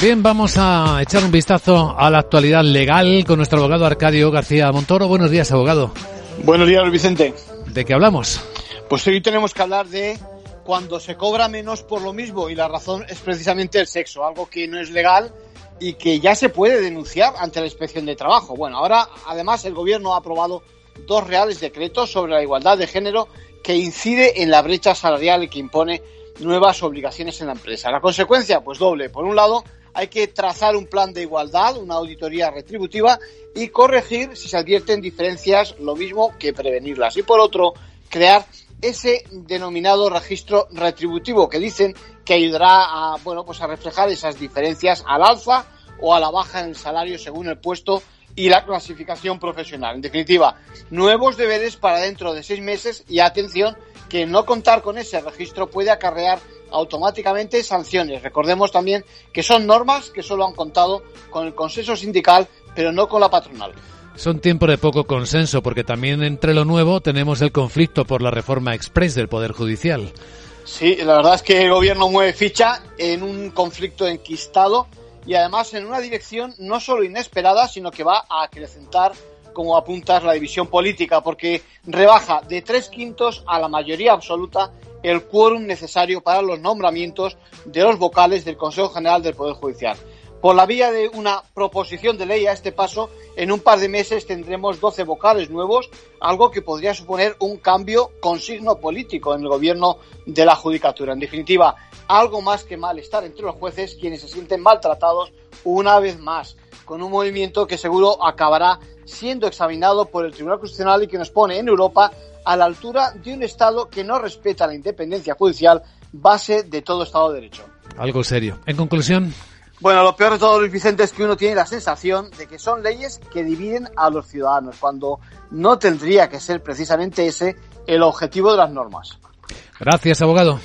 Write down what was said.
Bien, vamos a echar un vistazo a la actualidad legal con nuestro abogado Arcadio García Montoro. Buenos días, abogado. Buenos días, Vicente. ¿De qué hablamos? Pues hoy tenemos que hablar de cuando se cobra menos por lo mismo y la razón es precisamente el sexo, algo que no es legal y que ya se puede denunciar ante la inspección de trabajo. Bueno, ahora además el gobierno ha aprobado dos reales decretos sobre la igualdad de género que incide en la brecha salarial y que impone nuevas obligaciones en la empresa. La consecuencia, pues doble. Por un lado, hay que trazar un plan de igualdad, una auditoría retributiva y corregir si se advierten diferencias, lo mismo que prevenirlas. Y por otro, crear ese denominado registro retributivo que dicen que ayudará a, bueno, pues a reflejar esas diferencias al alza o a la baja en el salario según el puesto y la clasificación profesional. En definitiva, nuevos deberes para dentro de seis meses y atención que no contar con ese registro puede acarrear automáticamente sanciones. Recordemos también que son normas que solo han contado con el consenso sindical, pero no con la patronal. Son tiempos de poco consenso porque también entre lo nuevo tenemos el conflicto por la reforma express del Poder Judicial. Sí, la verdad es que el gobierno mueve ficha en un conflicto enquistado y además en una dirección no solo inesperada, sino que va a acrecentar, como apuntas, la división política, porque rebaja de tres quintos a la mayoría absoluta el quórum necesario para los nombramientos de los vocales del Consejo General del Poder Judicial. Por la vía de una proposición de ley a este paso, en un par de meses tendremos 12 vocales nuevos, algo que podría suponer un cambio con signo político en el gobierno de la Judicatura. En definitiva, algo más que malestar entre los jueces, quienes se sienten maltratados una vez más, con un movimiento que seguro acabará siendo examinado por el Tribunal Constitucional y que nos pone en Europa a la altura de un Estado que no respeta la independencia judicial, base de todo Estado de Derecho. Algo serio. En conclusión. Bueno, lo peor de todo, Luis Vicente, es que uno tiene la sensación de que son leyes que dividen a los ciudadanos, cuando no tendría que ser precisamente ese el objetivo de las normas. Gracias, abogado.